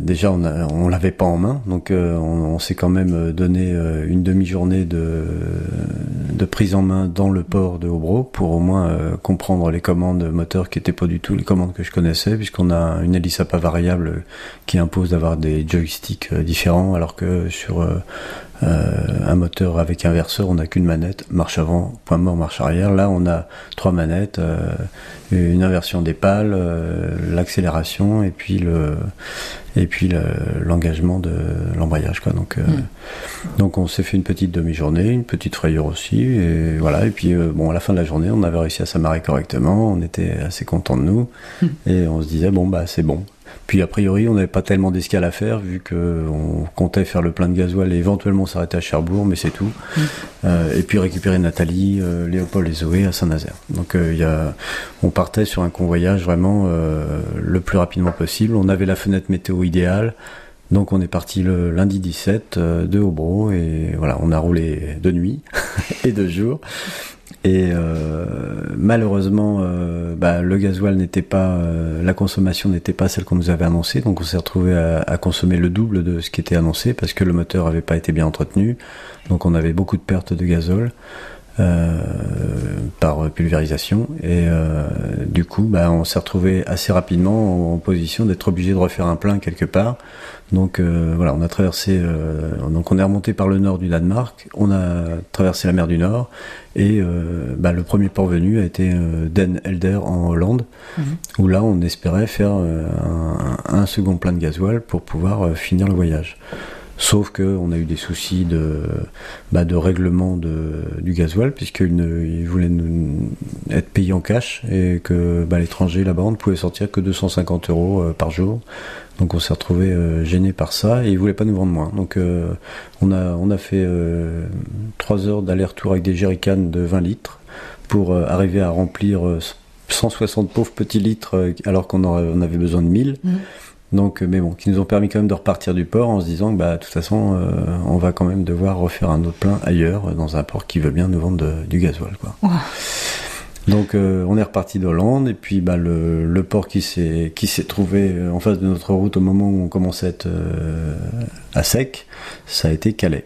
Déjà, on, on l'avait pas en main, donc euh, on, s'est quand même euh, donné euh, une demi-journée de, de, prise en main dans le port de Hobro pour au moins comprendre les commandes moteurs qui n'étaient pas du tout les commandes que je connaissais, puisqu'on a une hélice à pas variable qui impose d'avoir des joysticks différents, alors que sur un moteur avec inverseur, on n'a qu'une manette, marche avant, point mort, marche arrière. Là, on a trois manettes, une inversion des pales, l'accélération et puis le et puis l'engagement de l'embrayage quoi donc euh, hmm. donc on s'est fait une petite demi-journée une petite frayeur aussi et voilà et puis euh, bon à la fin de la journée on avait réussi à s'amarrer correctement on était assez content de nous hmm. et on se disait bon bah c'est bon puis a priori, on n'avait pas tellement d'escale à faire vu qu'on comptait faire le plein de gasoil et éventuellement s'arrêter à Cherbourg, mais c'est tout. Mm. Euh, et puis récupérer Nathalie, euh, Léopold et Zoé à Saint-Nazaire. Donc euh, y a, on partait sur un convoyage vraiment le plus rapidement possible. On avait la fenêtre météo idéale. Donc on est parti le lundi 17 de Hobro et voilà, on a roulé de nuit et de jour. Et euh, malheureusement, euh, bah, le gasoil n'était pas, euh, la consommation n'était pas celle qu'on nous avait annoncée, donc on s'est retrouvé à, à, consommer le double de ce qui était annoncé parce que le moteur avait pas été bien entretenu, donc on avait beaucoup de pertes de gazole. Euh, par pulvérisation. Et euh, du coup bah, on s'est retrouvé assez rapidement en, position d'être obligé de refaire un plein quelque part. Donc euh, voilà on a traversé donc on est remonté par le nord du Danemark on a traversé la mer du Nord et bah, le premier port venu a été Den Helder en Hollande mhm. où là on espérait faire un, un, second plein de gasoil pour pouvoir finir le voyage Sauf qu'on a eu des soucis de, bah, de règlement du gasoil, puisqu'ils voulaient être payés en cash et que bah, l'étranger là-bas ne pouvait sortir que 250 euros euh, par jour. Donc on s'est retrouvé euh, gêné par ça et ils voulaient pas nous vendre moins. Donc euh, on, a, on a fait 3 heures d'aller-retour avec des jerrycans de 20 litres pour arriver à remplir 160 pauvres petits litres alors qu'on on avait besoin de 1000. Donc, euh, mais bon, qui nous ont permis quand même de repartir du port en se disant que, bah, de toute façon, euh, on va quand même devoir refaire un autre plein ailleurs, dans un port qui veut bien nous vendre du gasoil, quoi. Donc, euh, on est reparti d'Hollande et puis, bah, le, le port qui s'est qui s'est trouvé en face de notre route au moment où on commençait à être à sec, ça a été Calais.